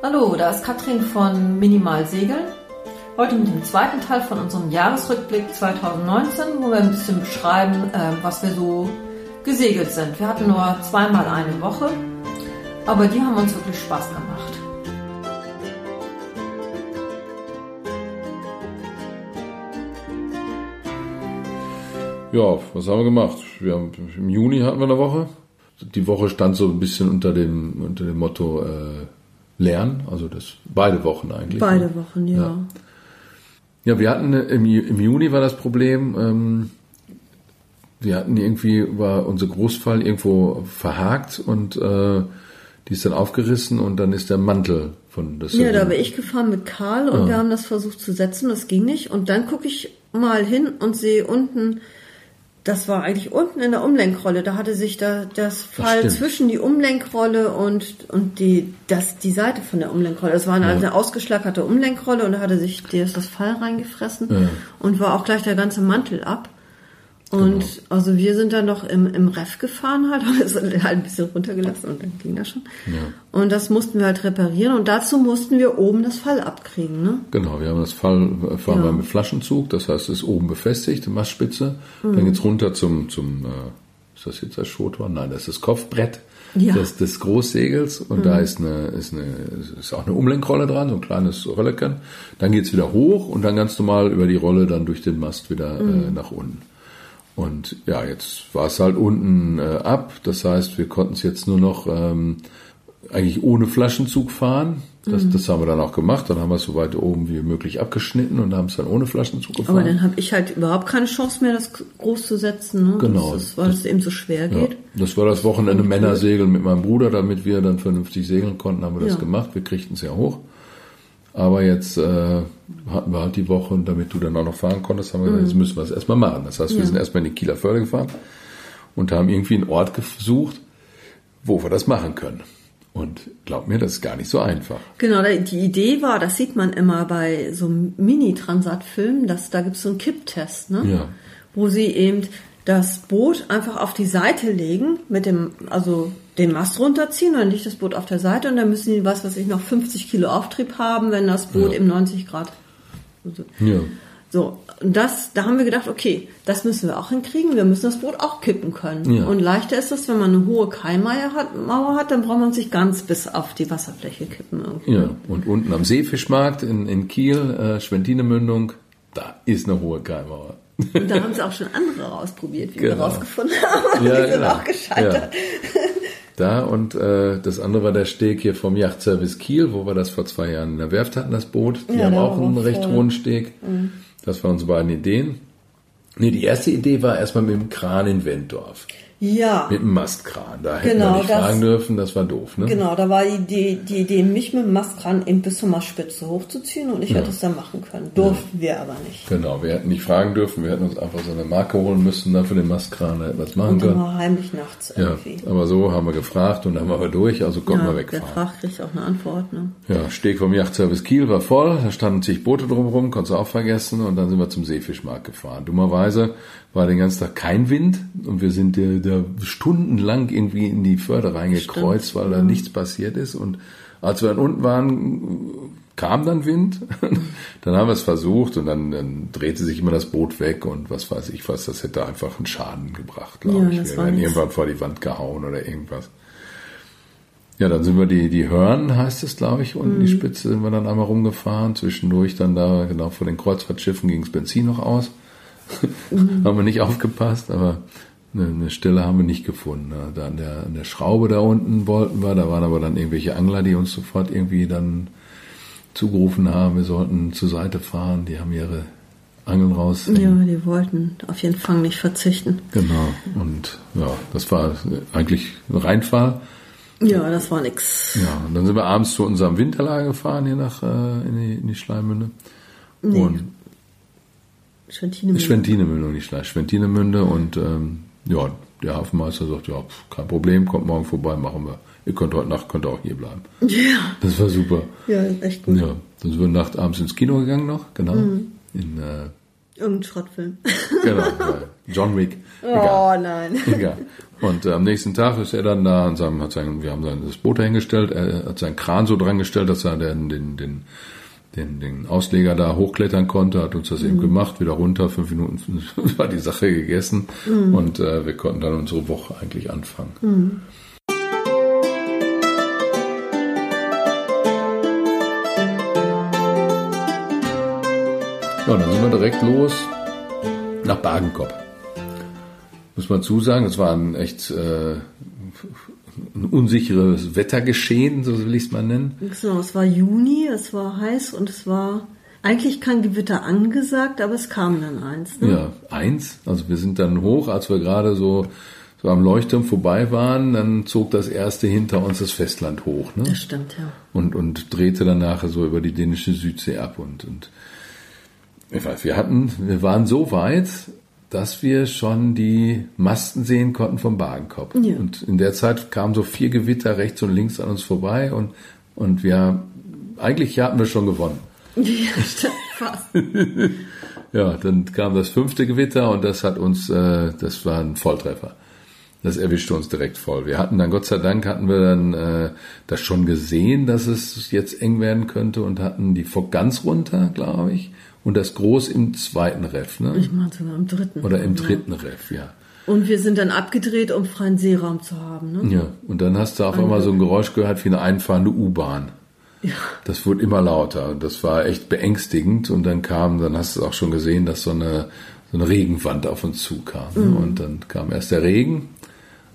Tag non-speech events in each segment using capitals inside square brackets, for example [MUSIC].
Hallo, da ist Katrin von Minimal Segeln. Heute mit dem zweiten Teil von unserem Jahresrückblick 2019, wo wir ein bisschen beschreiben, äh, was wir so gesegelt sind. Wir hatten nur zweimal eine Woche, aber die haben uns wirklich Spaß gemacht. Ja, was haben wir gemacht? Wir haben, Im Juni hatten wir eine Woche. Die Woche stand so ein bisschen unter dem, unter dem Motto äh, Lernen, also das beide Wochen eigentlich. Beide ne? Wochen, ja. ja. Ja, wir hatten im, im Juni war das Problem, ähm, wir hatten irgendwie, war unser Großfall irgendwo verhakt und äh, die ist dann aufgerissen und dann ist der Mantel von das. Ja, da bin ich gefahren mit Karl und ja. wir haben das versucht zu setzen, das ging nicht. Und dann gucke ich mal hin und sehe unten das war eigentlich unten in der Umlenkrolle. Da hatte sich da das Fall das zwischen die Umlenkrolle und, und die, das, die Seite von der Umlenkrolle. Das war eine, ja. eine ausgeschlackerte Umlenkrolle und da hatte sich das, das Fall reingefressen ja. und war auch gleich der ganze Mantel ab. Und genau. also wir sind dann noch im, im Ref gefahren halt, [LAUGHS] haben es halt ein bisschen runtergelassen und dann ging das schon. Ja. Und das mussten wir halt reparieren und dazu mussten wir oben das Fall abkriegen, ne? Genau, wir haben das Fall, fahren ja. wir mit Flaschenzug, das heißt, es ist oben befestigt, Mastspitze, mhm. dann geht's runter zum, zum, äh, ist das jetzt das Schotor? Nein, das ist das Kopfbrett ja. des, des Großsegels und mhm. da ist eine, ist eine, ist auch eine Umlenkrolle dran, so ein kleines Rölleken. Dann geht's wieder hoch und dann ganz normal über die Rolle dann durch den Mast wieder mhm. äh, nach unten. Und ja, jetzt war es halt unten äh, ab. Das heißt, wir konnten es jetzt nur noch ähm, eigentlich ohne Flaschenzug fahren. Das, mhm. das haben wir dann auch gemacht. Dann haben wir es so weit oben wie möglich abgeschnitten und haben es dann ohne Flaschenzug gefahren. Aber dann habe ich halt überhaupt keine Chance mehr, das groß zu setzen. Ne? Genau. Das weil es eben so schwer geht. Ja, das war das Wochenende Männersegeln mit meinem Bruder, damit wir dann vernünftig segeln konnten, haben wir das ja. gemacht. Wir kriegten es ja hoch. Aber jetzt äh, hatten wir halt die Woche und damit du dann auch noch fahren konntest, haben wir gesagt, mhm. jetzt müssen wir es erstmal machen. Das heißt, wir ja. sind erstmal in die Kieler Förde gefahren und haben irgendwie einen Ort gesucht, wo wir das machen können. Und glaub mir, das ist gar nicht so einfach. Genau, die Idee war, das sieht man immer bei so Mini-Transat-Filmen, dass da gibt es so einen Kipptest, ne? Ja. Wo sie eben das Boot einfach auf die Seite legen, mit dem, also den Mast runterziehen, dann liegt das Boot auf der Seite und dann müssen die, was weiß ich, noch 50 Kilo Auftrieb haben, wenn das Boot ja. im 90 Grad. Also, ja. So, und das, da haben wir gedacht, okay, das müssen wir auch hinkriegen, wir müssen das Boot auch kippen können. Ja. Und leichter ist das, wenn man eine hohe Keimauer hat, Mauer hat, dann braucht man sich ganz bis auf die Wasserfläche kippen. Irgendwie. Ja, und unten am Seefischmarkt in, in Kiel, äh, Schwentinemündung, da ist eine hohe Keimauer. Da haben sie auch schon andere rausprobiert, wie genau. wir rausgefunden haben. [LAUGHS] Ja, die sind genau. auch gescheitert. Ja. Da und äh, das andere war der Steg hier vom Yachtservice Kiel, wo wir das vor zwei Jahren in der Werft hatten, das Boot. Die ja, haben auch einen recht hohen Steg. Mhm. Das waren unsere beiden Ideen. Nee, die erste Idee war erstmal mit dem Kran in Wenddorf. Ja. Mit dem Mastkran. Da hätten genau, wir nicht das, fragen dürfen, das war doof, ne? Genau, da war die Idee, die Idee, mich mit dem Mastkran eben bis zur Mastspitze hochzuziehen und ich ja. hätte es dann machen können. Durften ja. wir aber nicht. Genau, wir hätten nicht fragen dürfen, wir hätten uns einfach so eine Marke holen müssen, dann für den Mastkran hätten was machen und können. Und heimlich nachts irgendwie. Ja, aber so haben wir gefragt und dann waren wir durch, also konnten ja, wir wegfahren. Wer fragt, kriegt auch eine Antwort, ne? Ja, Steg vom Yachtservice Kiel war voll, da standen zig Boote drumherum, konntest du auch vergessen und dann sind wir zum Seefischmarkt gefahren. Dummerweise war den ganzen Tag kein Wind und wir sind da stundenlang irgendwie in die Förde reingekreuzt, Stimmt. weil da nichts passiert ist. Und als wir dann unten waren, kam dann Wind. [LAUGHS] dann haben wir es versucht und dann, dann, drehte sich immer das Boot weg und was weiß ich was, das hätte einfach einen Schaden gebracht, glaube ja, ich. Wir wären irgendwann vor die Wand gehauen oder irgendwas. Ja, dann sind wir die, die Hörn, heißt es, glaube ich, unten mhm. die Spitze sind wir dann einmal rumgefahren. Zwischendurch dann da, genau vor den Kreuzfahrtschiffen ging das Benzin noch aus. Mhm. [LAUGHS] haben wir nicht aufgepasst, aber eine, eine Stelle haben wir nicht gefunden. Da an der, an der Schraube da unten wollten wir, da waren aber dann irgendwelche Angler, die uns sofort irgendwie dann zugerufen haben, wir sollten zur Seite fahren, die haben ihre Angeln raus. Ja, die wollten auf jeden Fall nicht verzichten. Genau, und ja, das war eigentlich ein Reinfall. Ja, das war nix. Ja, und dann sind wir abends zu unserem Winterlager gefahren, hier nach äh, in, die, in die Schleimmünde. Nee, und Schwentinemünde. Schwentinemünde, nicht Schleiß, Schwentinemünde und ähm, ja, der Hafenmeister sagt, ja, kein Problem, kommt morgen vorbei, machen wir. Ihr könnt heute Nacht, könnt auch hier bleiben. Ja. Das war super. Ja, echt gut. Ja, dann sind wir Nacht abends ins Kino gegangen noch, genau. Mhm. In, äh, Irgendein Schrottfilm. [LAUGHS] genau. John Wick. Egal. Oh nein. [LAUGHS] Egal. Und äh, am nächsten Tag ist er dann da und seinem, hat sein, wir haben sein das Boot dahingestellt, er hat seinen Kran so dran gestellt, dass er den, den, den, den, den Ausleger da hochklettern konnte, hat uns das mhm. eben gemacht, wieder runter, fünf Minuten [LAUGHS] war die Sache gegessen mhm. und äh, wir konnten dann unsere Woche eigentlich anfangen. Mhm. Ja, dann sind wir direkt los nach Bagenkop. Muss man zusagen, es war ein echt äh, ein unsicheres Wettergeschehen, so will ich es mal nennen. Genau, es war Juni, es war heiß und es war eigentlich kein Gewitter angesagt, aber es kam dann eins. Ne? Ja, eins. Also wir sind dann hoch, als wir gerade so, so am Leuchtturm vorbei waren, dann zog das erste hinter uns das Festland hoch. Ne? Das stimmt, ja. Und, und drehte dann nachher so über die dänische Südsee ab und, und ich weiß, wir hatten, wir waren so weit, dass wir schon die Masten sehen konnten vom Bagenkopf. Ja. Und in der Zeit kamen so vier Gewitter rechts und links an uns vorbei und, und wir, eigentlich hatten wir schon gewonnen. Ja, [LAUGHS] fast. [LAUGHS] ja, dann kam das fünfte Gewitter und das hat uns, äh, das war ein Volltreffer. Das erwischte uns direkt voll. Wir hatten dann, Gott sei Dank, hatten wir dann äh, das schon gesehen, dass es jetzt eng werden könnte und hatten die Fok ganz runter, glaube ich und das Groß im zweiten Ref. Ne? Ich meine sogar im dritten. Oder im dritten ja. Ref, ja. Und wir sind dann abgedreht, um freien Seeraum zu haben. Ne? Ja, und dann hast du auf einmal so ein Geräusch gehört wie eine einfahrende U-Bahn. Ja. Das wurde immer lauter und das war echt beängstigend. Und dann kam, dann hast du auch schon gesehen, dass so eine, so eine Regenwand auf uns zukam. Ne? Mhm. Und dann kam erst der Regen,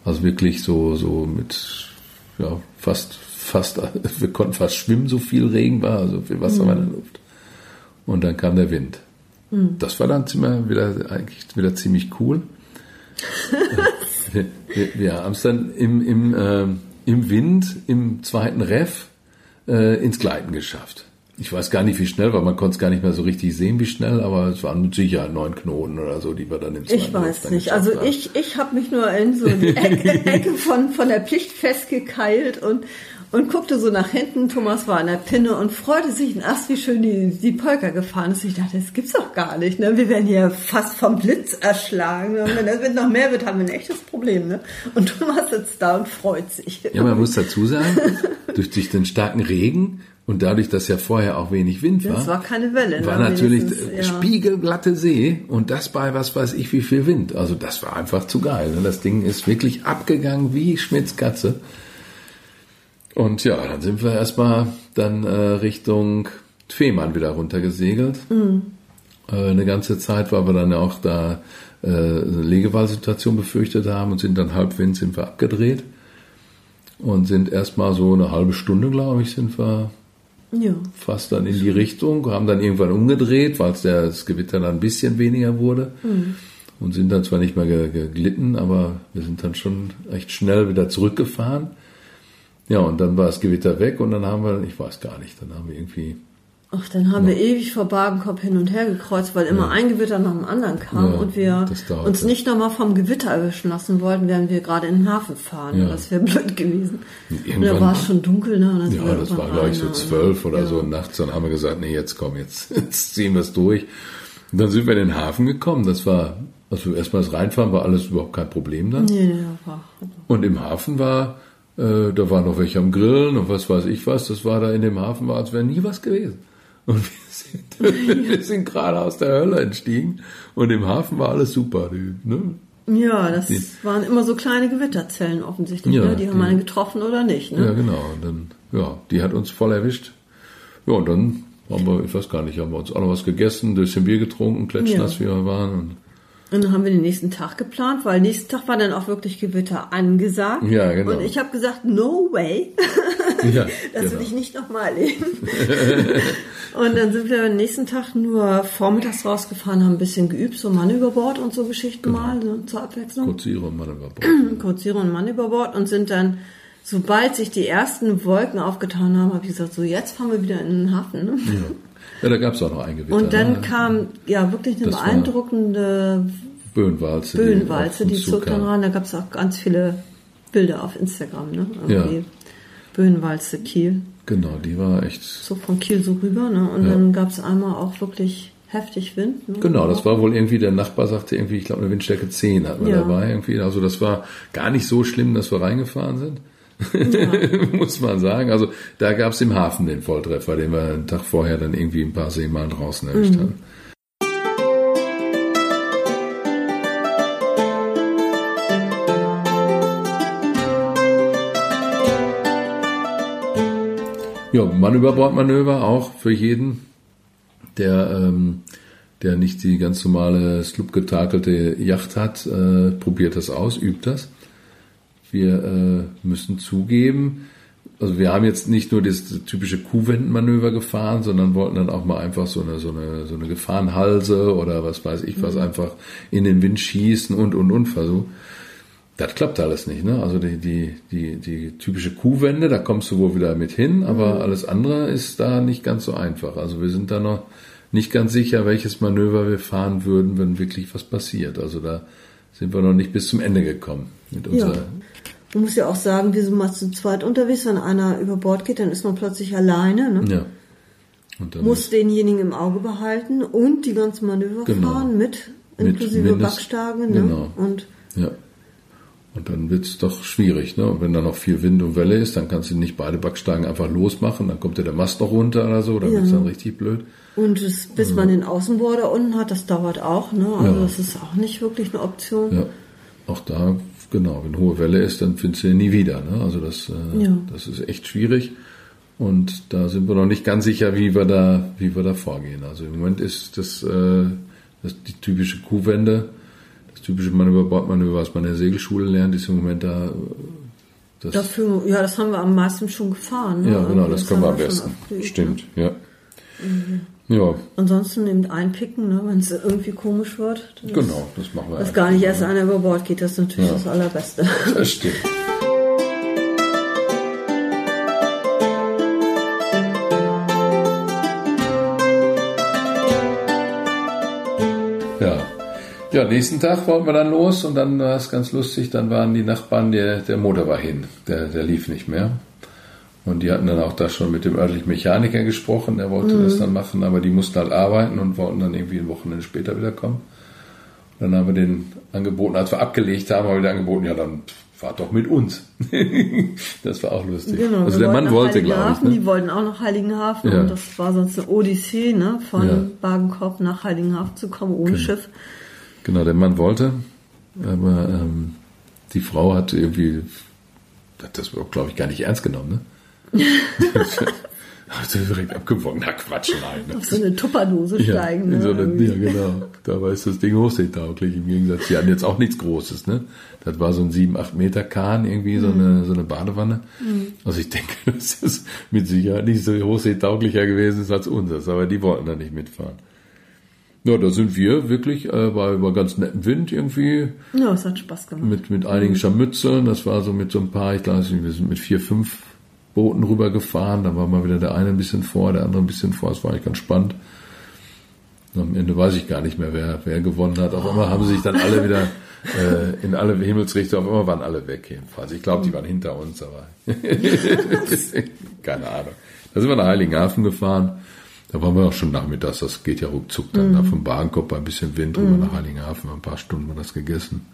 also wirklich so, so mit, ja, fast, fast, [LAUGHS] wir konnten fast schwimmen, so viel Regen war, so viel Wasser mhm. war in der Luft und dann kam der Wind. Mhm. Das war dann ziemlich, wieder, eigentlich wieder ziemlich cool. [LAUGHS] wir, wir, haben es dann im, im, äh, im Wind, im zweiten Ref, äh, ins Gleiten geschafft. Ich weiß gar nicht, wie schnell, weil man konnte es gar nicht mehr so richtig sehen, wie schnell, aber es waren mit Sicherheit neun Knoten oder so, die wir dann im zweiten Ich weiß nicht. Also haben. ich, ich habe mich nur in so die [LAUGHS] Ecke, Ecke von, von der Pflicht festgekeilt und und guckte so nach hinten. Thomas war an der Pinne und freute sich ach, wie schön die, die Polka gefahren ist. Ich dachte, das gibt's doch gar nicht. Ne? Wir werden hier fast vom Blitz erschlagen. Und wenn das Wind noch mehr wird, haben wir ein echtes Problem. Ne? Und Thomas sitzt da und freut sich. Ja, man muss dazu sagen, durch, durch den starken Regen und dadurch, dass ja vorher auch wenig Wind war. Das war keine Welle. Ne? War natürlich ja. spiegelglatte See und das bei was weiß ich wie viel Wind. Also das war einfach zu geil. Ne? Das Ding ist wirklich abgegangen wie Schmitz Katze. Und ja, dann sind wir erstmal dann äh, Richtung Fehmarn wieder runtergesegelt. Mhm. Äh, eine ganze Zeit, weil wir dann auch da äh, eine Legewahlsituation befürchtet haben und sind dann halbwind sind wir abgedreht und sind erstmal so eine halbe Stunde, glaube ich, sind wir ja. fast dann in die Richtung, haben dann irgendwann umgedreht, weil das Gewitter dann ein bisschen weniger wurde. Mhm. Und sind dann zwar nicht mehr geglitten, aber wir sind dann schon echt schnell wieder zurückgefahren. Ja, und dann war das Gewitter weg und dann haben wir, ich weiß gar nicht, dann haben wir irgendwie. Ach, dann haben wir ewig vor Bagenkopf hin und her gekreuzt, weil immer ja. ein Gewitter nach dem anderen kam ja, und wir uns nicht nochmal vom Gewitter erwischen lassen wollten, während wir gerade in den Hafen fahren. Ja. Das wäre [LAUGHS] blöd gewesen. Und, da war es schon dunkel, ne? ja, das war gleich so zwölf oder so nachts. Dann haben wir gesagt, nee, jetzt komm, jetzt, [LAUGHS] jetzt ziehen wir es durch. Und dann sind wir in den Hafen gekommen. Das war, also erstmal das Reinfahren war alles überhaupt kein Problem dann. Nee, nee, war. Und im Hafen war, äh, da waren noch welche am Grillen und was weiß ich was. Das war da in dem Hafen, war, als wäre nie was gewesen. Und wir sind, [LAUGHS] wir sind gerade aus der Hölle entstiegen und im Hafen war alles super. Die, ne? Ja, das die, waren immer so kleine Gewitterzellen offensichtlich. Ja, ne? Die haben die, einen getroffen oder nicht. Ne? Ja, genau. Und dann, ja, die hat uns voll erwischt. Ja, und dann haben wir, ich weiß gar nicht, haben wir uns auch noch was gegessen, ein bisschen Bier getrunken, klatschnass ja. wie wir waren. Und dann haben wir den nächsten Tag geplant, weil nächsten Tag war dann auch wirklich Gewitter angesagt. Ja, genau. Und ich habe gesagt, no way. [LAUGHS] Ja, [LAUGHS] das genau. will ich nicht nochmal erleben. [LAUGHS] und dann sind wir am nächsten Tag nur vormittags rausgefahren, haben ein bisschen geübt, so Mann über Bord und so Geschichten genau. mal, so zur Abwechslung. Kurzierer und Mann über Bord. [CLEARS THROAT] Kurzierer und Mann über Bord und sind dann sobald sich die ersten Wolken aufgetan haben, habe ich gesagt, so jetzt fahren wir wieder in den Hafen. Ne? Ja. Da gab es auch noch ein Gewitter. Und dann ne? kam ja wirklich eine das beeindruckende Böenwalze. Böenwalze, die, die zog dann ran. Da gab es auch ganz viele Bilder auf Instagram. Ne? Irgendwie ja. Böenwalze Kiel. Genau, die war echt. So von Kiel so rüber. Ne? Und ja. dann gab es einmal auch wirklich heftig Wind. Ne? Genau, das war wohl irgendwie, der Nachbar sagte irgendwie, ich glaube eine Windstärke 10 hatten wir ja. dabei irgendwie. Also das war gar nicht so schlimm, dass wir reingefahren sind. Ja. [LAUGHS] Muss man sagen. Also da gab es im Hafen den Volltreffer, den wir einen Tag vorher dann irgendwie ein paar Seemalen draußen erwischt mhm. haben. Ja, Mann-über-Bord-Manöver auch für jeden, der, ähm, der nicht die ganz normale slupgetakelte Yacht hat, äh, probiert das aus, übt das. Wir äh, müssen zugeben, also wir haben jetzt nicht nur das typische Kuhwendenmanöver gefahren, sondern wollten dann auch mal einfach so eine, so eine, so eine Gefahrenhalse oder was weiß ich was mhm. einfach in den Wind schießen und, und, und versuchen. Das klappt alles nicht, ne? Also die, die, die, die typische Kuhwende, da kommst du wohl wieder mit hin, aber mhm. alles andere ist da nicht ganz so einfach. Also wir sind da noch nicht ganz sicher, welches Manöver wir fahren würden, wenn wirklich was passiert. Also da sind wir noch nicht bis zum Ende gekommen mit unserer. Ja. Man muss ja auch sagen, wir sind mal zu zweit unterwegs, wenn einer über Bord geht, dann ist man plötzlich alleine, ne? Ja. Und dann muss denjenigen im Auge behalten und die ganzen Manöver genau. fahren mit, inklusive mit Backstagen, ne? Genau. Und ja. Und dann wird's doch schwierig. Ne? Und wenn da noch viel Wind und Welle ist, dann kannst du nicht beide Backstagen einfach losmachen, dann kommt ja der Mast noch runter oder so, dann ja. wird's dann richtig blöd. Und es, bis ja. man den Außenborder unten hat, das dauert auch. Ne? Also ja. das ist auch nicht wirklich eine Option. Ja, auch da, genau, wenn hohe Welle ist, dann findest du ihn nie wieder. Ne? Also das, äh, ja. das ist echt schwierig. Und da sind wir noch nicht ganz sicher, wie wir da, wie wir da vorgehen. Also im Moment ist das, äh, das die typische Kuhwende typische Manöver-Bordmanöver, was man in der Segelschule lernt, ist im Moment da. Das Dafür, ja, das haben wir am meisten schon gefahren. Ne? Ja, genau, das, das können wir am besten. Stimmt, ja. Mhm. Ja. Ansonsten eben einpicken, ne, wenn es irgendwie komisch wird. Genau, das machen wir. Dass gar nicht erst ne? einer über Bord geht, das ist natürlich ja. das Allerbeste. Das stimmt. Ja, nächsten Tag wollten wir dann los und dann war es ganz lustig, dann waren die Nachbarn, der, der Motor war hin, der, der lief nicht mehr. Und die hatten dann auch da schon mit dem örtlichen Mechaniker gesprochen, der wollte mhm. das dann machen, aber die mussten halt arbeiten und wollten dann irgendwie ein Wochenende später wiederkommen. Und dann haben wir den angeboten, als wir abgelegt haben, haben wir wieder angeboten, ja dann fahrt doch mit uns. [LAUGHS] das war auch lustig. Genau, also der Mann wollte, glaube ich. Ne? Die wollten auch nach Heiligenhafen ja. und das war sonst eine Odyssee, ne, von ja. Bagenkopf nach Heiligenhafen zu kommen ohne genau. Schiff. Genau, der Mann wollte, aber ähm, die Frau hat irgendwie, hat das glaube ich gar nicht ernst genommen, ne? [LAUGHS] Hat sie direkt abgewogen. Na Quatsch, nein. Ne? Auf so eine Tupperdose ja, steigen. Ne? So eine, ja, genau. Da war das Ding hochseetauglich. Im Gegensatz, die hatten jetzt auch nichts Großes, ne? Das war so ein 7, 8 Meter Kahn, irgendwie so, eine, mhm. so eine Badewanne. Mhm. Also ich denke, [LAUGHS] das ist mit Sicherheit nicht so hochseetauglicher gewesen als unseres, aber die wollten da nicht mitfahren. Ja, da sind wir wirklich äh, bei, bei ganz nettem Wind irgendwie. Ja, es hat Spaß gemacht. Mit, mit einigen Scharmützeln. Das war so mit so ein paar, ich glaube, wir sind mit vier, fünf Booten rübergefahren. Da war mal wieder der eine ein bisschen vor, der andere ein bisschen vor. Das war eigentlich ganz spannend. Und am Ende weiß ich gar nicht mehr, wer, wer gewonnen hat. Auf einmal haben sie sich dann alle wieder äh, in alle Himmelsrichtungen, auf einmal waren alle weg jedenfalls. Ich glaube, die waren hinter uns, aber [LAUGHS] keine Ahnung. Da sind wir nach Heiligenhafen gefahren da waren wir auch schon nachmittags, das geht ja ruckzuck dann. Mhm. Da vom Bahnkopp ein bisschen Wind rüber mhm. nach Heiligenhafen, ein paar Stunden wir das gegessen.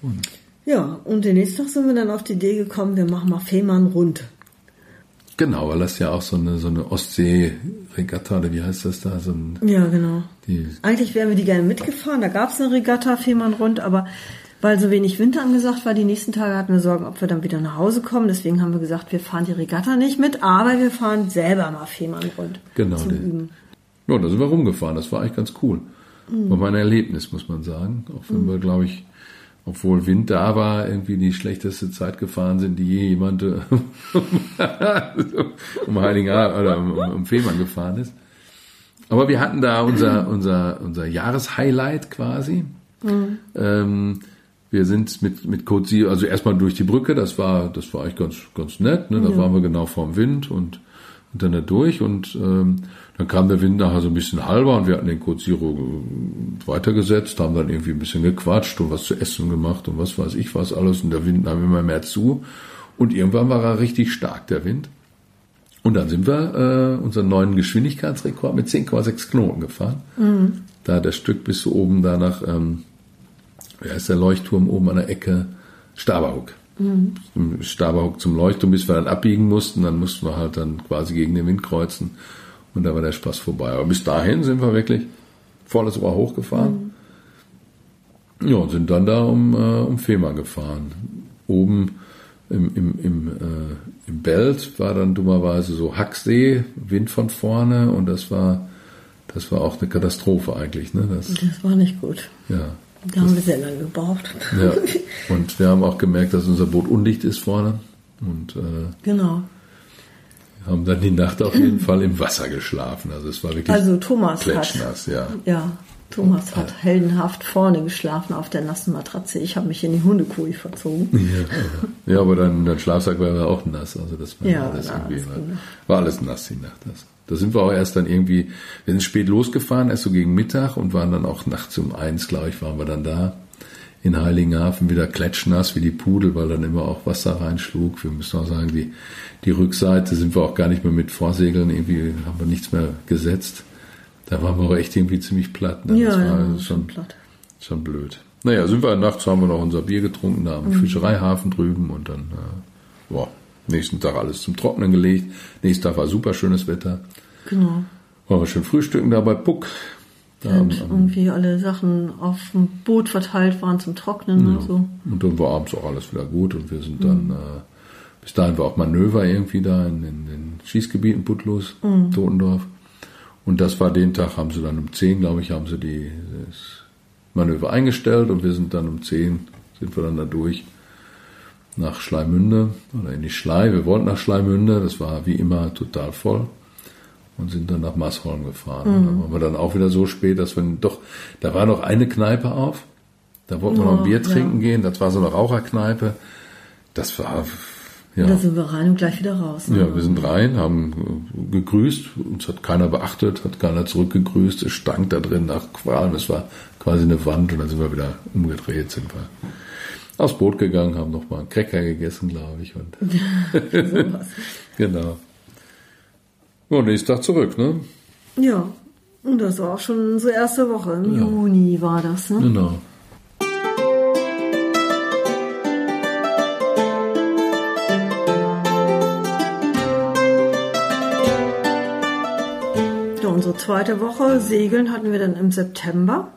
Und ja, und den nächsten Tag sind wir dann auf die Idee gekommen, wir machen mal Fehmarn rund. Genau, weil das ja auch so eine, so eine Ostsee-Regatta, oder wie heißt das da? So ein, ja, genau. Eigentlich wären wir die gerne mitgefahren, da gab es eine Regatta Fehmarn rund, aber weil so wenig Winter angesagt war, die nächsten Tage hatten wir Sorgen, ob wir dann wieder nach Hause kommen. Deswegen haben wir gesagt, wir fahren die Regatta nicht mit, aber wir fahren selber mal Fehmarn rund. Genau. Zum Üben. Ja, da sind wir rumgefahren. Das war eigentlich ganz cool. Mhm. War mein Erlebnis, muss man sagen. Auch wenn mhm. wir, glaube ich, obwohl Wind da war, irgendwie die schlechteste Zeit gefahren sind, die je jemand äh, [LAUGHS] um Heiligenabend oder um, um Fehmarn gefahren ist. Aber wir hatten da unser, unser, unser Jahreshighlight quasi. Mhm. Ähm, wir sind mit, mit Code Zero, also erstmal durch die Brücke, das war, das war eigentlich ganz, ganz nett, ne? da ja. waren wir genau vorm Wind und, da durch und ähm, dann kam der Wind nachher so ein bisschen halber und wir hatten den Code Zero äh, weitergesetzt, haben dann irgendwie ein bisschen gequatscht und was zu essen gemacht und was weiß ich was alles und der Wind nahm immer mehr zu und irgendwann war er richtig stark, der Wind. Und dann sind wir äh, unseren neuen Geschwindigkeitsrekord mit 10,6 Knoten gefahren. Mhm. Da das Stück bis oben da nach, ähm, wie heißt der Leuchtturm oben an der Ecke? Staberhuck. Mhm. Staberhuck zum Leuchtturm, bis wir dann abbiegen mussten. Dann mussten wir halt dann quasi gegen den Wind kreuzen. Und da war der Spaß vorbei. Aber bis dahin sind wir wirklich volles Ohr hochgefahren. Mhm. Ja, und sind dann da um, äh, um Fehmarn gefahren. Oben im, im, im, äh, im Belt war dann dummerweise so Hacksee, Wind von vorne und das war, das war auch eine Katastrophe eigentlich. Ne? Das, das war nicht gut. Ja. Da haben wir sehr lange gebraucht. Ja. [LAUGHS] Und wir haben auch gemerkt, dass unser Boot undicht ist vorne. Und äh, genau. haben dann die Nacht auf jeden Fall im Wasser geschlafen. Also es war wirklich also Thomas hat, ja. Ja, Thomas hat heldenhaft vorne geschlafen auf der nassen Matratze. Ich habe mich in die Hundekuh verzogen. Ja, ja aber dann dein Schlafsack war auch nass. Also das war ja, alles irgendwie war, war, alles nass die Nacht. Das. Da sind wir auch erst dann irgendwie, wir sind spät losgefahren, erst so gegen Mittag und waren dann auch nachts um eins, glaube ich, waren wir dann da in Heiligenhafen wieder klatschnass wie die Pudel, weil dann immer auch Wasser reinschlug. Wir müssen auch sagen, die, die Rückseite sind wir auch gar nicht mehr mit Vorsegeln, irgendwie haben wir nichts mehr gesetzt. Da waren wir auch echt irgendwie ziemlich platt. Ne? Ja, das war ja, schon, schon, platt. schon blöd. Naja, sind wir nachts, haben wir noch unser Bier getrunken da am mhm. Fischereihafen drüben und dann, äh, boah, nächsten Tag alles zum Trocknen gelegt. Nächsten Tag war super schönes Wetter. Genau. Waren wir schön frühstücken da bei Puck. Da und am, irgendwie alle Sachen auf dem Boot verteilt waren zum Trocknen ja. und so. Und dann war abends auch alles wieder gut und wir sind dann, mhm. äh, bis dahin war auch Manöver irgendwie da in, in den Schießgebieten Putlos, mhm. Totendorf. Und das war den Tag, haben sie dann um 10, glaube ich, haben sie die, das Manöver eingestellt und wir sind dann um 10, sind wir dann da durch nach Schleimünde oder in die Schlei. Wir wollten nach Schleimünde, das war wie immer total voll und sind dann nach Massholm gefahren. Mhm. Da waren wir dann auch wieder so spät, dass wir doch, da war noch eine Kneipe auf, da wollten wir noch ein Bier trinken ja. gehen, das war so eine Raucherkneipe. Das war ja. Da sind wir rein und gleich wieder raus. Ne? Ja, wir sind rein, haben gegrüßt, uns hat keiner beachtet, hat keiner zurückgegrüßt, es stank da drin nach Qualm, es war quasi eine Wand und dann sind wir wieder umgedreht, sind wir aufs Boot gegangen, haben nochmal einen Cracker gegessen, glaube ich. Und [LAUGHS] [LAUGHS] genau. Ja, nächsten Tag zurück, ne? Ja, und das war auch schon unsere erste Woche. Im ja. Juni war das, ne? Genau. unsere zweite Woche Segeln hatten wir dann im September.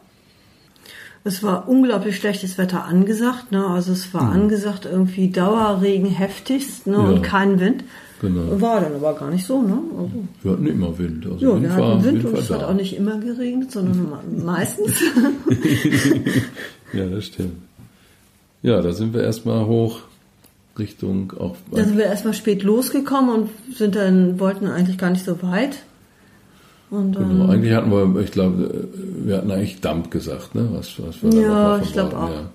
Es war unglaublich schlechtes Wetter angesagt. Ne? Also es war mhm. angesagt irgendwie Dauerregen heftigst ne? Ja. und kein Wind. Genau. War dann aber gar nicht so. Ne? Also, wir hatten immer Wind. Also ja, Wind wir hatten Wind, Wind und es hat auch nicht immer geregnet, sondern [LAUGHS] meistens. [LAUGHS] ja, das stimmt. Ja, da sind wir erstmal hoch Richtung auch. Da sind wir erstmal spät losgekommen und sind dann, wollten eigentlich gar nicht so weit. Und, genau. Eigentlich hatten wir, ich glaube, wir hatten eigentlich Dump gesagt, ne? Was, was wir ja, ich glaube auch. Ja.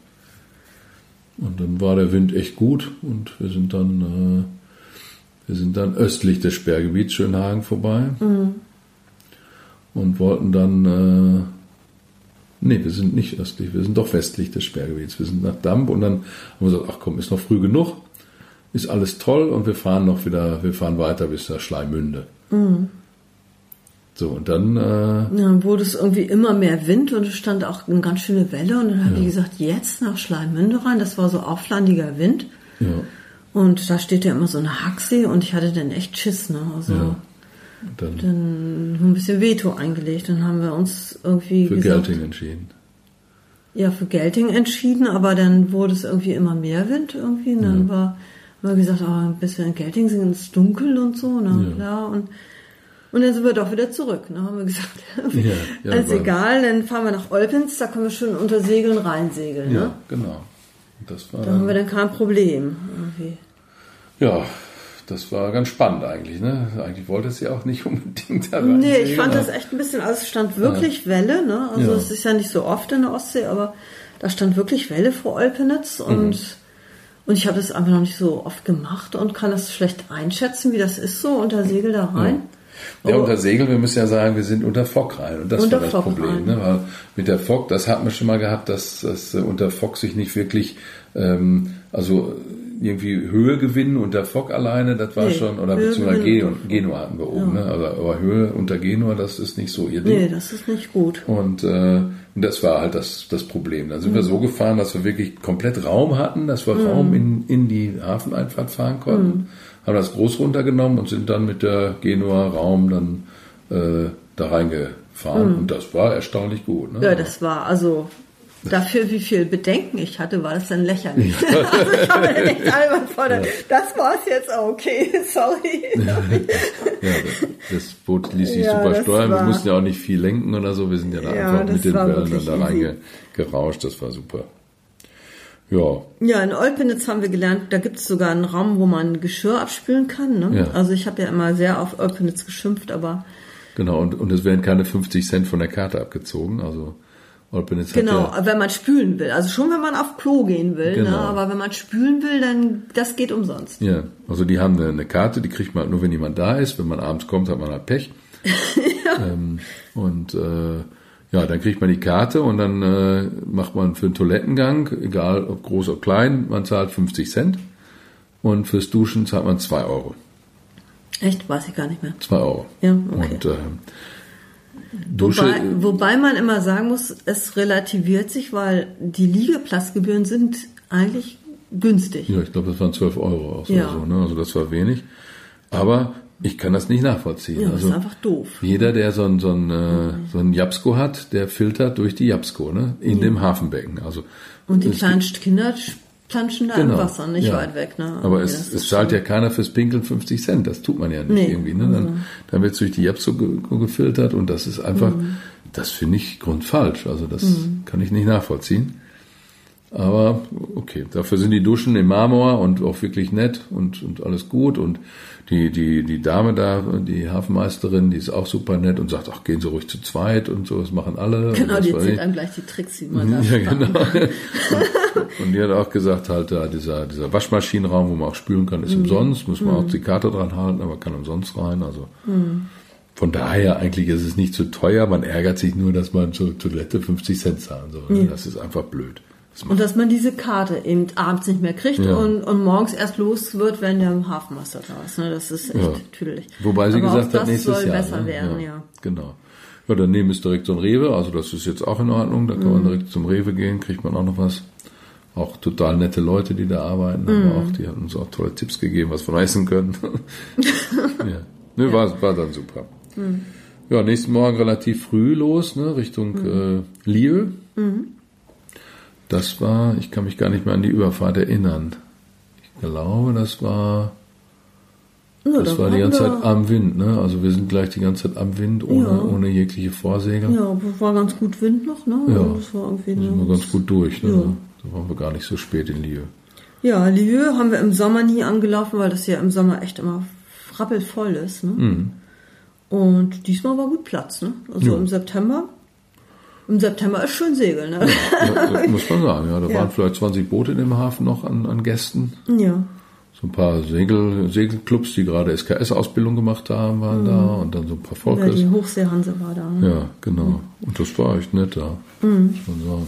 Und dann war der Wind echt gut und wir sind dann, äh, wir sind dann östlich des Sperrgebiets Schönhagen vorbei mhm. und wollten dann, äh, nee, wir sind nicht östlich, wir sind doch westlich des Sperrgebiets. Wir sind nach Damp und dann haben wir gesagt, ach komm, ist noch früh genug, ist alles toll und wir fahren noch wieder, wir fahren weiter bis nach Schleimünde. Mhm. So, und dann. Äh, ja, dann wurde es irgendwie immer mehr Wind und es stand auch eine ganz schöne Welle. Und dann habe ja. ich gesagt, jetzt nach Schleimmünde rein. Das war so auflandiger Wind. Ja. Und da steht ja immer so eine Hacksee und ich hatte dann echt Schiss, ne? Also ja. dann, dann ein bisschen Veto eingelegt. Dann haben wir uns irgendwie. Für gesagt, Gelting entschieden. Ja, für Gelting entschieden, aber dann wurde es irgendwie immer mehr Wind irgendwie. Und dann ja. war, haben wir gesagt, oh, bis wir in Gelting sind, es dunkel und so, ne? Ja. Klar. Und und dann sind wir doch wieder zurück. Dann ne? haben wir gesagt, [LAUGHS] ja, [LAUGHS] ja, ist egal, dann fahren wir nach Olpens, da können wir schon unter Segeln reinsegeln. Ja, ne? genau. Das war da haben wir dann kein Problem. Irgendwie. Ja, das war ganz spannend eigentlich. Ne? Eigentlich wollte es ja auch nicht [LAUGHS] unbedingt da rein. Nee, ich fand das echt ein bisschen, also es stand wirklich ja. Welle. Ne? Also ja. es ist ja nicht so oft in der Ostsee, aber da stand wirklich Welle vor Olpenitz und mhm. Und ich habe das einfach noch nicht so oft gemacht und kann das schlecht einschätzen, wie das ist so unter Segel da rein. Ja, unter Segel, wir müssen ja sagen, wir sind unter Fock rein. Und das unter war das Fock Problem. Ne? Weil mit der Fock, das hat man schon mal gehabt, dass, dass äh, unter Fock sich nicht wirklich, ähm, also irgendwie Höhe gewinnen unter Fock alleine, das war nee, schon, oder Höhe beziehungsweise Genua, Genua hatten wir oben, ja. ne? aber, aber Höhe unter Genua, das ist nicht so ihr Ding. Nee, das ist nicht gut. Und, äh, und das war halt das, das Problem. Dann sind mhm. wir so gefahren, dass wir wirklich komplett Raum hatten, dass wir mhm. Raum in, in die Hafeneinfahrt fahren konnten, mhm. haben das groß runtergenommen und sind dann mit der Genua Raum dann äh, da reingefahren. Mhm. Und das war erstaunlich gut. Ne? Ja, das war also Dafür, wie viel Bedenken ich hatte, war das dann lächerlich. Ja. [LAUGHS] also ich habe echt albern fordern. Ja. Das war's jetzt okay, [LAUGHS] sorry. Ja, das, das, Boot ließ sich ja, super steuern. Wir mussten ja auch nicht viel lenken oder so. Wir sind ja da einfach mit den Wellen dann da reingerauscht. Das war super. Ja. Ja, in Olpenitz haben wir gelernt, da gibt es sogar einen Raum, wo man Geschirr abspülen kann. Ne? Ja. Also ich habe ja immer sehr auf Olpenitz geschimpft, aber. Genau, und, und es werden keine 50 Cent von der Karte abgezogen. Also genau, ja, wenn man spülen will. Also schon, wenn man auf Klo gehen will. Ne? Genau. Ne? Aber wenn man spülen will, dann das geht umsonst. Ja, also die haben eine, Karte, die kriegt man halt nur, wenn jemand da ist. Wenn man abends kommt, hat man halt Pech. [LAUGHS] ja. Ähm, und äh, ja, dann kriegt man die Karte und dann äh, macht man für einen Toilettengang, egal ob groß oder klein, man zahlt 50 Cent. Und fürs Duschen zahlt man 2 Euro. Echt? Weiß ich gar nicht mehr. 2 Euro. Ja, okay. Und äh, Dusche. Wobei, wobei man immer sagen muss, es relativiert sich, weil die Liegeplatzgebühren sind eigentlich günstig. Ja, ich glaube, das waren 12 Euro auch ja. so, ne? Also das war wenig. Aber ich kann das nicht nachvollziehen. Ja, das also ist einfach doof. Jeder, der so ein, so ein, äh, so ein Japsko hat, der filtert durch die Japsko, ne? In ja. dem Hafenbecken. Also, Und die kleinen Kinder planschen da genau. im Wasser, nicht ja. weit weg. Ne? Aber es, es zahlt ja keiner fürs Pinkeln 50 Cent, das tut man ja nicht nee. irgendwie. Ne? Dann, also. dann wird es durch die Apps so gefiltert und das ist einfach, mhm. das finde ich grundfalsch. Also das mhm. kann ich nicht nachvollziehen. Aber okay, dafür sind die Duschen im Marmor und auch wirklich nett und, und alles gut. Und die, die, die Dame da, die Hafenmeisterin, die ist auch super nett und sagt, ach, gehen Sie ruhig zu zweit und so, das machen alle. Genau, die erzählt einem gleich die Tricks, wie man da Ja, genau. [LAUGHS] und, und, die hat auch gesagt, halt, da dieser, dieser Waschmaschinenraum, wo man auch spülen kann, ist mhm. umsonst, muss man mhm. auch die Karte dran halten, aber kann umsonst rein, also. Mhm. Von daher eigentlich ist es nicht zu teuer, man ärgert sich nur, dass man zur Toilette 50 Cent zahlen soll. Ja. Das ist einfach blöd. Und dass man diese Karte eben abends nicht mehr kriegt ja. und, und morgens erst los wird, wenn der Hafenmeister da ist. Ne? Das ist echt ja. tüdelig. Wobei sie Aber gesagt hat, nächstes soll Jahr. besser ne? werden, ja. ja. Genau. Ja, daneben ist direkt so ein Rewe, also das ist jetzt auch in Ordnung. Da kann mhm. man direkt zum Rewe gehen, kriegt man auch noch was. Auch total nette Leute, die da arbeiten, mhm. aber auch, die haben uns auch tolle Tipps gegeben, was wir essen können. [LAUGHS] ja. Nö, war, war dann super. Mhm. Ja, nächsten Morgen relativ früh los, ne, Richtung mhm. äh, Lieu. Mhm. Das war, ich kann mich gar nicht mehr an die Überfahrt erinnern. Ich glaube, das war, ja, das war die ganze Zeit am Wind, ne? Also wir sind gleich die ganze Zeit am Wind, ohne, ja. ohne jegliche Vorsegel. Ja, war ganz gut Wind noch, ne? Ja, das war irgendwie da sind wir ganz gut durch, ne? Ja. Da waren wir gar nicht so spät in Lieu. Ja, Lieu haben wir im Sommer nie angelaufen, weil das ja im Sommer echt immer frappelvoll ist, ne? Mhm. Und diesmal war gut Platz, ne? Also ja. im September im September ist schön segeln, ne? Ja, muss man sagen, ja. Da [LAUGHS] waren vielleicht 20 Boote in dem Hafen noch an, an Gästen. Ja. So ein paar Segel, Segelclubs, die gerade SKS-Ausbildung gemacht haben, waren mhm. da und dann so ein paar Volkes. Ja, die Hochseehanse war da. Ne? Ja, genau. Und das war echt nett da, mhm. muss man sagen.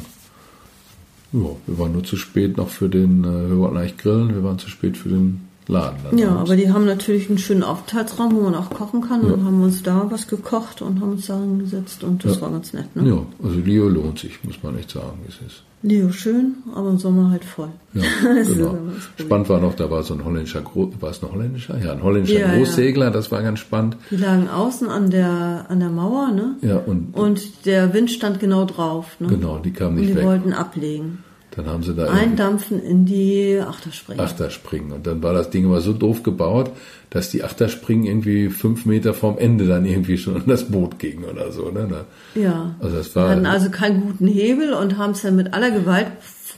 Ja, wir waren nur zu spät noch für den, äh, wir wollten eigentlich grillen, wir waren zu spät für den Laden. Dann ja, aber die haben natürlich einen schönen Aufenthaltsraum, wo man auch kochen kann ja. und haben uns da was gekocht und haben uns da hingesetzt und das ja. war ganz nett. Ne? Ja, also Leo lohnt sich, muss man echt sagen, wie es ist. Leo schön, aber im Sommer halt voll. Ja, [LAUGHS] genau. spannend war noch, da war so ein holländischer, war es ein holländischer? Ja, ein holländischer ja, Großsegler, ja. das war ganz spannend. Die lagen außen an der, an der Mauer, ne? Ja, und, und der Wind stand genau drauf, ne? Genau, die kamen nicht und die weg. Die wollten ablegen. Dann haben sie da eindampfen in die Achterspringen. Achterspringen. Und dann war das Ding aber so doof gebaut, dass die Achterspringen irgendwie fünf Meter vom Ende dann irgendwie schon an das Boot gingen oder so. Ne? Ja. Also das war. Wir hatten also keinen guten Hebel und haben es dann mit aller Gewalt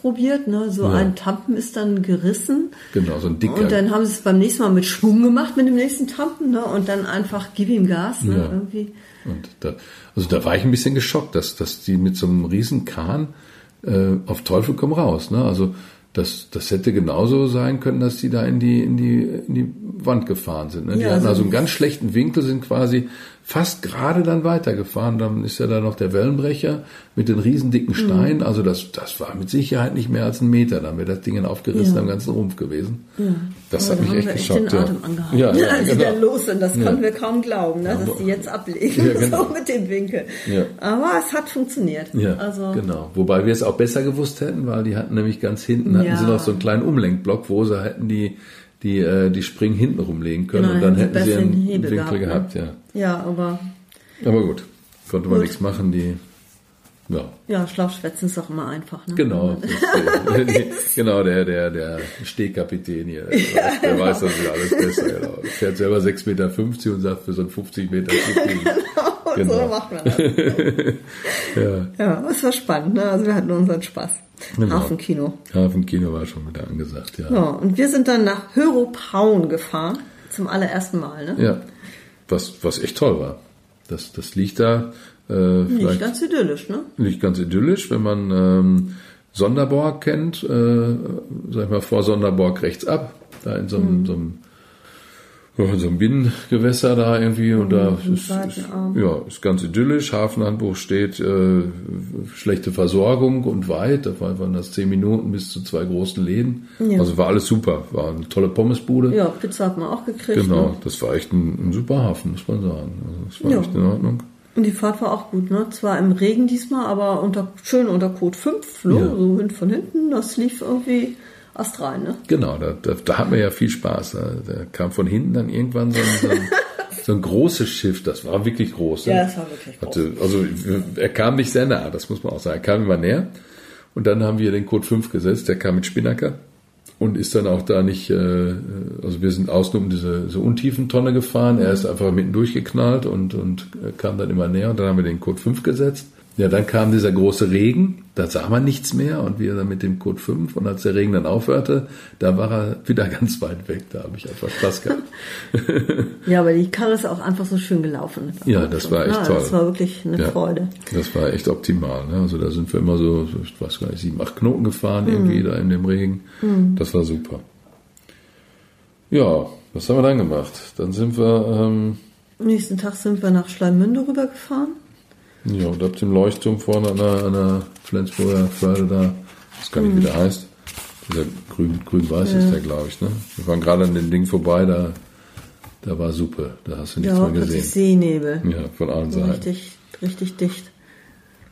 probiert. Ne? So ja. ein Tampen ist dann gerissen. Genau, so ein dicker. Und dann haben sie es beim nächsten Mal mit Schwung gemacht mit dem nächsten Tampen ne? und dann einfach gib ihm Gas. Ne? Ja. Irgendwie. Und da, also da war ich ein bisschen geschockt, dass, dass die mit so einem riesen Kahn äh, auf Teufel komm raus. Ne? Also das, das hätte genauso sein können, dass die da in die, in die, in die Wand gefahren sind. Ne? Die Ja, hatten also- also einen ganz schlechten Winkel, sind quasi fast gerade dann weitergefahren. Dann ist ja da noch der Wellenbrecher mit den riesen dicken Mhm. Steinen. Also das, das war mit Sicherheit nicht mehr als ein Meter. Dann wäre das Ding aufgerissen Ja. am ganzen Rumpf gewesen. Das Aber hat mich haben echt wir geschockt. den ja. Atem angehalten. Ja, ja, [LAUGHS] als sie genau. dann los sind, das Ja. konnten wir kaum glauben, ne, dass die jetzt ablegen, Ja, [LAUGHS] genau. so mit dem Winkel. Ja. Aber es hat funktioniert. Ja, also, genau. Wobei wir es auch besser gewusst hätten, weil die hatten nämlich ganz hinten, hatten sie noch so einen kleinen Umlenkblock, wo sie hätten die, die, äh, die Springen hinten rumlegen können Genau, und dann hätten sie einen den Hebel Winkel gehabt, gehabt, ja. ja, aber Aber gut, konnte man nichts machen, die, ja. ja, Schlafschwätzen ist doch immer einfach. Ne? Genau, [LAUGHS] genau der, der, der Stehkapitän hier, der, weiß, der weiß das wieder alles besser. Genau. Fährt selber 6,50 Meter und sagt für so einen 50 Meter zu fliegen. [LAUGHS] Und so Genau. macht man das. [LAUGHS] Ja, Ja, es war spannend, ne? Also wir hatten unseren Spaß. Genau. Hafenkino. Hafenkino war schon wieder angesagt, ja. Ja, und wir sind dann nach Höropraun gefahren. Zum allerersten Mal, ne? Ja, was, was echt toll war. Das, das liegt da äh, Nicht ganz idyllisch, ne? nicht ganz idyllisch, wenn man ähm, Sonderborg kennt, äh, sag ich mal vor Sonderborg rechts ab, da in so Mhm. einem, so einem ja, in so einem Binnengewässer da irgendwie und da im ist, ist, ja, ist ganz idyllisch. Hafenhandbuch steht äh, schlechte Versorgung und weit. Da waren das zehn Minuten bis zu zwei großen Läden. Ja. Also war alles super. War eine tolle Pommesbude. Ja, Pizza hat man auch gekriegt. Genau, Ne? das war echt ein, ein super Hafen, muss man sagen. Also das war Ja. echt in Ordnung. Und die Fahrt war auch gut, ne? Zwar im Regen diesmal, aber unter, schön unter Code 5, ne? Ja. So hin von hinten, das lief irgendwie astral, ne? Genau, da, da, da hatten wir ja viel Spaß. Da, da kam von hinten dann irgendwann so ein, so ein, [LAUGHS] so ein großes Schiff, das war wirklich groß. ne? Ja, das war wirklich groß. Hatte, also er kam nicht sehr nah, das muss man auch sagen. Er kam immer näher. Und dann haben wir den Code 5 gesetzt, der kam mit Spinnaker und ist dann auch da nicht, äh, also wir sind außen um diese, diese Untiefentonne gefahren, er ist einfach mitten durchgeknallt und, und äh, kam dann immer näher und dann haben wir den Code 5 gesetzt. Ja, dann kam dieser große Regen, da sah man nichts mehr und wir dann mit dem Code 5 und als der Regen dann aufhörte, da war er wieder [LAUGHS] ganz weit weg, da habe ich einfach Spaß gehabt. [LAUGHS] Ja, aber die Karre ist auch einfach so schön gelaufen. Ja, das war echt Ne? toll. Das war wirklich eine Ja. Freude. Das war echt optimal. Ne? Also da sind wir immer so, ich weiß gar nicht, sieben, acht Knoten gefahren Mhm. irgendwie da in dem Regen. Das war super. Ja, was haben wir dann gemacht? Dann sind wir, ähm, Am nächsten Tag sind wir nach Schleimünde rübergefahren. Ja, und ab dem Leuchtturm vorne an der, an der Flensburger Förde da, das gar nicht, wie der heißt. Dieser grün, grün-weiß ist der, glaube ich. Ne? Wir waren gerade an dem Ding vorbei, da, da war Suppe. Da hast du nichts Ja, mehr gesehen. Seenebel. Ja, von allen Seiten. richtig, richtig dicht.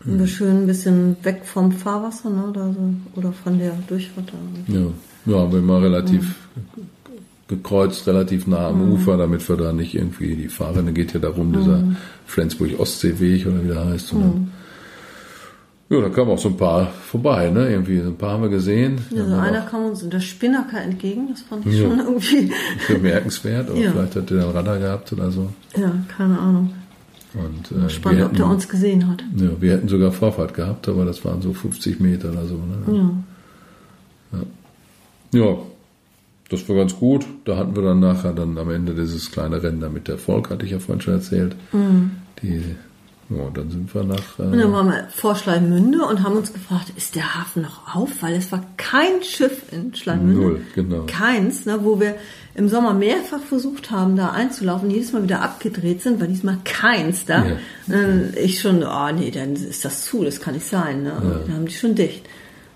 Und wir schön ein bisschen weg vom Fahrwasser, ne? Da so, oder von der Durchfahrt. da. Ja, ja wir mal relativ gekreuzt, relativ nah am Ufer, damit wir da nicht irgendwie, die Fahrrinne geht ja darum, dieser Flensburg-Ostseeweg oder wie der heißt. Dann, ja, da kamen auch so ein paar vorbei, ne? Irgendwie, so ein paar haben wir gesehen. Ja, so einer kam uns der Spinnaker entgegen, das fand ich Ja. schon irgendwie, bemerkenswert, aber Ja. vielleicht hat der einen Radar gehabt oder so. ja, keine Ahnung. Und, äh, Spannend, wir ob der hätten- uns gesehen hat. Ja, wir hätten sogar Vorfahrt gehabt, aber das waren so 50 Meter oder so. Ne? Ja. Ja, das war ganz gut. Da hatten wir dann nachher dann am Ende dieses kleine Rennen da mit der Volk, hatte ich ja vorhin schon erzählt. Die, ja, dann sind wir nach. Und Äh, dann waren wir vor Schleimünde und haben uns gefragt, ist der Hafen noch auf? Weil es war kein Schiff in Schleimünde. Null, genau. Keins, ne, wo wir im Sommer mehrfach versucht haben, da einzulaufen, jedes Mal wieder abgedreht sind, war diesmal keins da. Ja. Dann ich schon, oh nee, dann ist das zu, das kann nicht sein. Ne? Dann haben die schon dicht.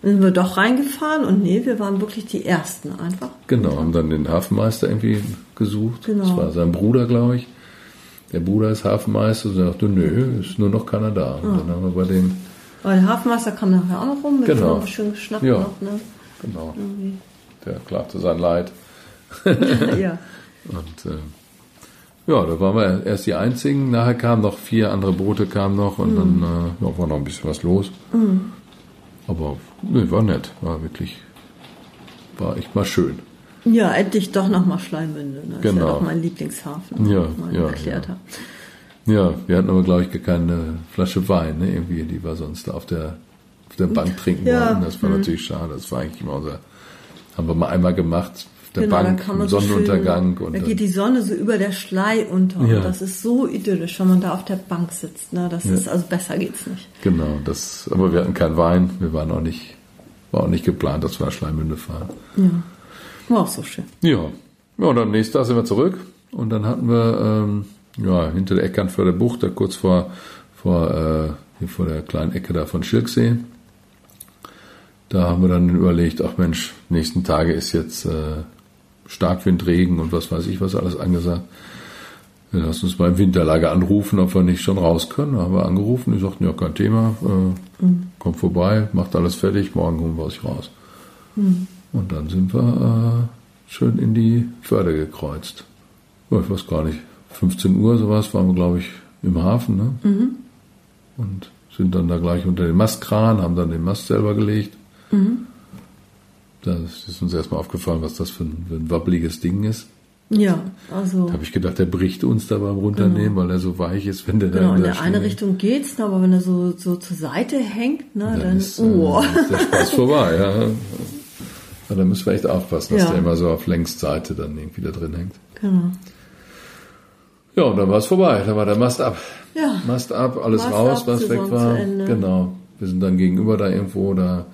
Dann sind wir doch reingefahren und nee, wir waren wirklich die Ersten einfach. genau, haben dann den Hafenmeister irgendwie gesucht. Genau. Das war sein Bruder, glaube ich. Der Bruder ist Hafenmeister und sagte, nö, ist nur noch keiner da. Und dann haben wir bei dem, Aber der Hafenmeister kam nachher auch noch rum, mit Genau. wir schön geschnappt Ja. noch. Ne? genau, der klagte sein Leid. [LAUGHS] [LAUGHS] ja. Und äh, ja, da waren wir erst die einzigen. Nachher kamen noch vier andere Boote kamen noch und dann äh, war noch ein bisschen was los. Aber nee, war nett, war wirklich, war echt mal schön. Ja, endlich doch nochmal Schleimünde. Ne? Ist Genau. ja doch mein Lieblingshafen, Ja, wie ich mal ja, erklärt ja. habe. Ja, wir hatten aber glaube ich keine Flasche Wein, ne? irgendwie, die wir sonst auf der auf der Bank trinken Ja, wollten. Das war natürlich schade. Das war eigentlich immer unser, haben wir mal einmal gemacht der Genau, Bank, im so Sonnenuntergang schön, und da geht die Sonne so über der Schlei unter. Ja. Und das ist so idyllisch, wenn man da auf der Bank sitzt. Ne? Das ist, also besser geht's nicht. genau, das, aber wir hatten keinen Wein, wir waren auch nicht war auch nicht geplant, dass wir nach Schleimünde fahren. Ja, war auch so schön. Ja, ja und am nächsten Tag sind wir zurück und dann hatten wir ähm, ja, hinter der Eckernförder Bucht, da kurz vor, vor, äh, hier vor der kleinen Ecke da von Schirksee. Da haben wir dann überlegt, ach Mensch, nächsten Tage ist jetzt äh, Starkwind, Regen und was weiß ich was alles angesagt. Wir lassen uns mal im Winterlager anrufen, ob wir nicht schon raus können. Da haben wir angerufen, die sagten, ja, kein Thema, äh, mhm. kommt vorbei, macht alles fertig, morgen holen wir euch raus. Mhm. Und dann sind wir äh, schön in die Förde gekreuzt. Oh, ich weiß gar nicht, 15 Uhr sowas waren wir, glaube ich, im Hafen. Ne? Mhm. Und sind dann da gleich unter den Mastkran, haben dann den Mast selber gelegt. Mhm. Da ist uns erstmal aufgefallen, was das für ein, für ein wabbeliges Ding ist. Ja, also. Da habe ich gedacht, der bricht uns da beim Runternehmen, genau. weil er so weich ist, wenn der genau, da in der eine Richtung geht's, aber wenn er so, so zur Seite hängt, ne, dann, dann ist, oh. äh, ist der Spaß [LAUGHS] vorbei, ja. ja. Da müssen wir echt aufpassen, dass ja. der immer so auf Längsseite dann irgendwie da drin hängt. Genau. Ja, und dann war es vorbei. Dann war der Mast ab. Ja. Mast ab, alles Mast raus, ab, was weg war. Genau. Wir sind dann gegenüber da irgendwo, da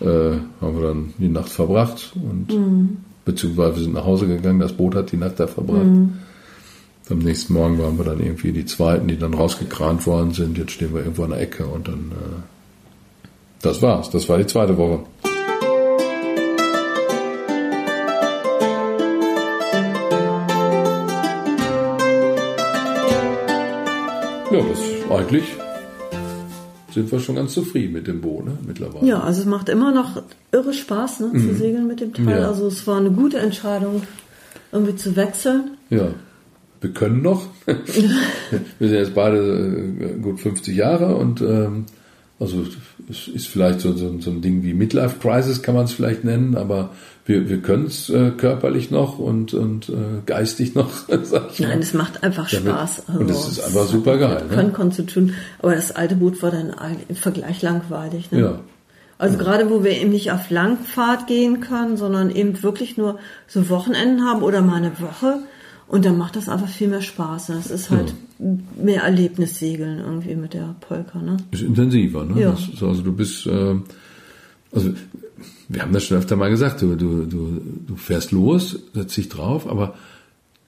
äh, haben wir dann die Nacht verbracht und mhm. beziehungsweise wir sind nach Hause gegangen, das Boot hat die Nacht da verbracht. Mhm. Am nächsten Morgen waren wir dann irgendwie die zweiten, die dann rausgekrant worden sind. Jetzt stehen wir irgendwo an der Ecke und dann äh, das war's. Das war die zweite Woche. Ja, das ist eigentlich sind wir schon ganz zufrieden mit dem Boot ne, mittlerweile. Ja, also es macht immer noch irre Spaß ne, mhm. zu segeln mit dem Teil. Ja. Also es war eine gute Entscheidung, irgendwie zu wechseln. Ja, wir können noch. [LAUGHS] wir sind jetzt beide äh, gut 50 Jahre und ähm, also es ist vielleicht so, so, so ein Ding wie Midlife Crisis kann man es vielleicht nennen, aber wir, wir können es äh, körperlich noch und, und äh, geistig noch. [LAUGHS] Nein, es macht einfach Damit, Spaß. Also, und es ist einfach super geil. Wir können ne? zu tun, aber das alte Boot war dann im Vergleich langweilig. Ne? Ja. Also ja. gerade wo wir eben nicht auf Langfahrt gehen können, sondern eben wirklich nur so Wochenenden haben oder mal eine Woche. Und dann macht das einfach viel mehr Spaß. Es ist halt ja. mehr Erlebnissegeln irgendwie mit der Polka. Ne? Ist intensiver, ne? Ja. Das, also du bist, äh, also wir haben das schon öfter mal gesagt, du, du, du, du fährst los, setzt dich drauf, aber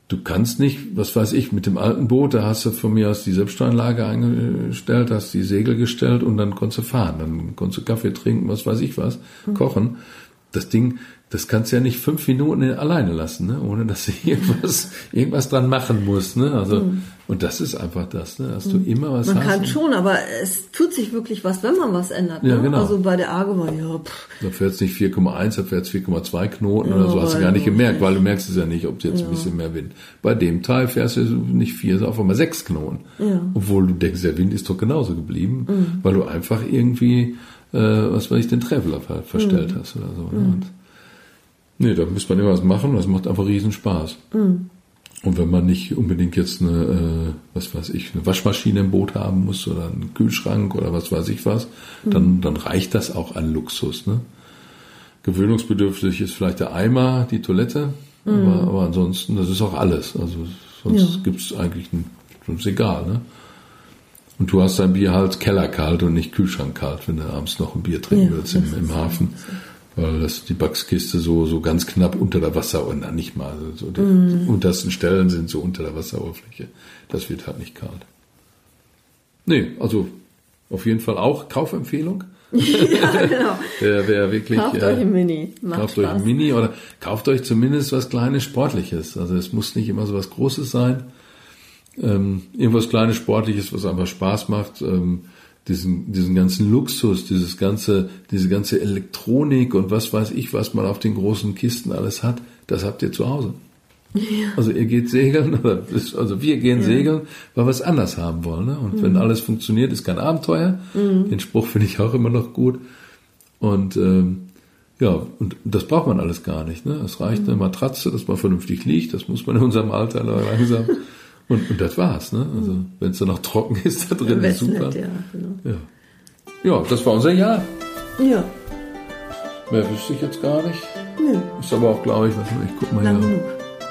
du kannst nicht, was weiß ich, mit dem alten Boot, da hast du von mir aus die Selbststeueranlage eingestellt, hast die Segel gestellt und dann konntest du fahren, dann konntest du Kaffee trinken, was weiß ich was, mhm. kochen. Das Ding, das kannst du ja nicht fünf Minuten alleine lassen, ne? ohne dass du [LAUGHS] irgendwas, irgendwas dran machen musst. Ne? Also, mhm. Und das ist einfach das, ne? dass du mhm. immer was man hast. Man kann schon, aber es tut sich wirklich was, wenn man was ändert. Ne? Ja, genau. Also bei der Argo war ja, pff. Da fährt es nicht 4,1, da fährt es 4,2 Knoten ja, oder so, hast du gar nicht gemerkt, weil du merkst es ja nicht, ob du jetzt ja. ein bisschen mehr Wind. Bei dem Teil fährst du nicht vier, sondern auf einmal sechs Knoten. Ja. Obwohl du denkst, der Wind ist doch genauso geblieben, mhm. weil du einfach irgendwie, äh, was weiß ich, den Traveler verstellt mhm. hast oder so. Ne? Mhm. Und Nee, da muss man immer was machen, das macht einfach riesen Spaß. Mhm. Und wenn man nicht unbedingt jetzt eine, äh, was weiß ich, eine Waschmaschine im Boot haben muss oder einen Kühlschrank oder was weiß ich was, mhm. dann, dann reicht das auch an Luxus. Ne? Gewöhnungsbedürftig ist vielleicht der Eimer, die Toilette, mhm. aber, aber ansonsten, das ist auch alles. Also sonst ja. gibt's eigentlich ein, ist egal. Ne? Und du hast dein Bier halt kellerkalt und nicht kühlschrankkalt, wenn du abends noch ein Bier trinken ja, willst im, im Hafen. Weil das die Backskiste so, so ganz knapp unter der Wasser und dann nicht mal. So die mm. untersten Stellen sind so unter der Wasseroberfläche. Das wird halt nicht kalt. Nee, also auf jeden Fall auch Kaufempfehlung. [LAUGHS] ja, genau. [LAUGHS] wer, wer wirklich, kauft äh, euch ein Mini. Macht kauft Spaß. euch ein Mini oder kauft euch zumindest was kleines Sportliches. Also es muss nicht immer so was Großes sein. Ähm, irgendwas kleines Sportliches, was einfach Spaß macht. Ähm, diesen, diesen ganzen Luxus, dieses ganze, diese ganze Elektronik und was weiß ich, was man auf den großen Kisten alles hat, das habt ihr zu Hause. Ja. Also ihr geht segeln, oder also wir gehen ja. segeln, weil wir es anders haben wollen. Ne? Und mhm. wenn alles funktioniert, ist kein Abenteuer. Mhm. Den Spruch finde ich auch immer noch gut. Und ähm, ja, und das braucht man alles gar nicht. Ne? Es reicht mhm. eine Matratze, dass man vernünftig liegt. Das muss man in unserem Alter langsam. [LAUGHS] Und, und das war's, ne? Also, mhm. wenn es dann noch trocken [LAUGHS] ist, da drin ist super. Nicht, ja, genau. ja. ja, das war unser Jahr. Ja. Mehr wüsste ich jetzt gar nicht. Nee. Ist aber auch, glaube ich, was ich guck mal Lang hier. Genug.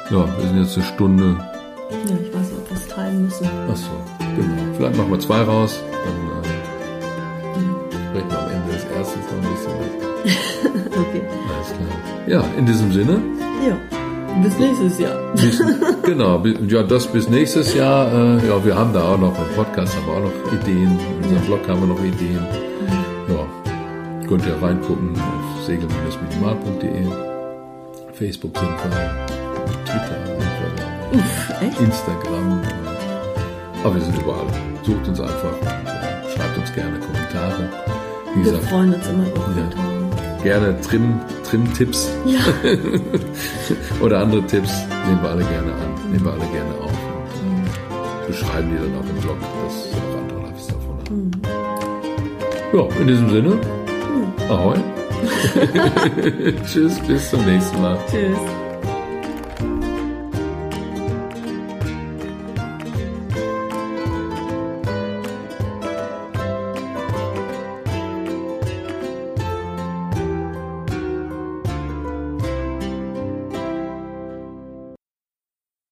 Ja, wir sind jetzt eine Stunde. Ja, ich weiß nicht, ob wir es teilen müssen. Ach so, genau. Vielleicht machen wir zwei raus, dann äh, sprechen wir am Ende des ersten noch ein bisschen. [LAUGHS] Ja, in diesem Sinne. Ja. Bis nächstes Jahr. Bis, genau, ja, das bis nächstes Jahr. Äh, ja, wir haben da auch noch im Podcast haben wir auch noch Ideen. In unserem Blog haben wir noch Ideen. Ja, könnt ihr reingucken auf segel-minimal.de. Facebook sind wir, Twitter sind wir, Uff? Instagram. Aber wir sind überall. Sucht uns einfach und äh, schreibt uns gerne Kommentare. Wie wir gesagt, freuen uns immer über Kommentare. Ja gerne Trim, Trim-Tipps ja. [LAUGHS] oder andere Tipps nehmen wir alle gerne an, nehmen wir alle gerne auf und beschreiben die dann auch im Blog, dass auch andere was davon haben. Ja, in diesem Sinne, mhm. ahoi. [LAUGHS] Tschüss, bis zum nächsten Mal. Tschüss.